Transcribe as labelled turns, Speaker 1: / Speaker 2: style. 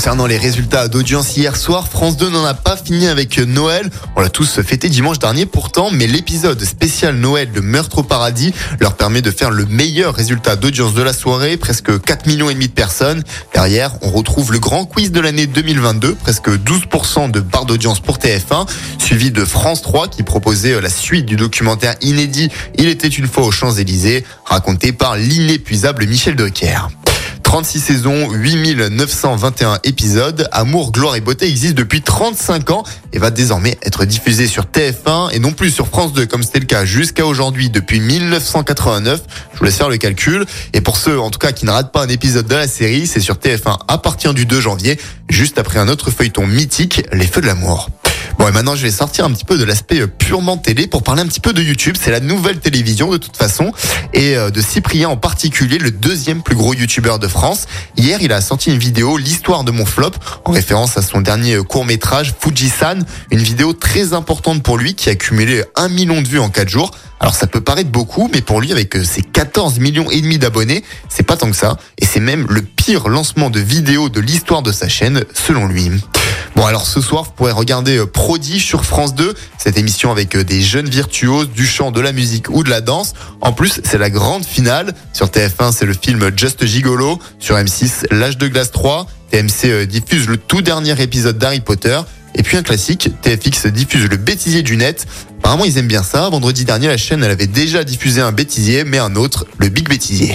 Speaker 1: Concernant les résultats d'audience hier soir, France 2 n'en a pas fini avec Noël. On l'a tous fêté dimanche dernier pourtant, mais l'épisode spécial Noël de Meurtre au paradis leur permet de faire le meilleur résultat d'audience de la soirée, presque 4 millions et demi de personnes. Derrière, on retrouve le grand quiz de l'année 2022, presque 12% de part d'audience pour TF1, suivi de France 3 qui proposait la suite du documentaire inédit Il était une fois aux Champs-Élysées, raconté par l'inépuisable Michel Drucker. 36 saisons, 8921 épisodes. Amour, gloire et beauté existe depuis 35 ans et va désormais être diffusé sur TF1 et non plus sur France 2 comme c'était le cas jusqu'à aujourd'hui depuis 1989. Je vous laisse faire le calcul. Et pour ceux en tout cas qui ne ratent pas un épisode de la série, c'est sur TF1 à partir du 2 janvier, juste après un autre feuilleton mythique, Les Feux de l'amour. Maintenant, je vais sortir un petit peu de l'aspect euh, purement télé pour parler un petit peu de YouTube. C'est la nouvelle télévision de toute façon et euh, de Cyprien en particulier, le deuxième plus gros YouTuber de France. Hier, il a sorti une vidéo, l'histoire de mon flop, en référence à son dernier euh, court métrage, Fujisan, une vidéo très importante pour lui qui a cumulé un million de vues en quatre jours. Alors ça peut paraître beaucoup, mais pour lui, avec ses 14 millions et demi d'abonnés, c'est pas tant que ça. Et c'est même le pire lancement de vidéo de l'histoire de sa chaîne, selon lui. Bon alors ce soir vous pourrez regarder euh, Prodige sur France 2, cette émission avec euh, des jeunes virtuoses du chant, de la musique ou de la danse. En plus c'est la grande finale. Sur TF1 c'est le film Just Gigolo, sur M6 L'âge de glace 3. TMC euh, diffuse le tout dernier épisode d'Harry Potter. Et puis un classique, TFX diffuse le bêtisier du net. Apparemment ils aiment bien ça. Vendredi dernier la chaîne elle avait déjà diffusé un bêtisier mais un autre, le Big Bêtisier.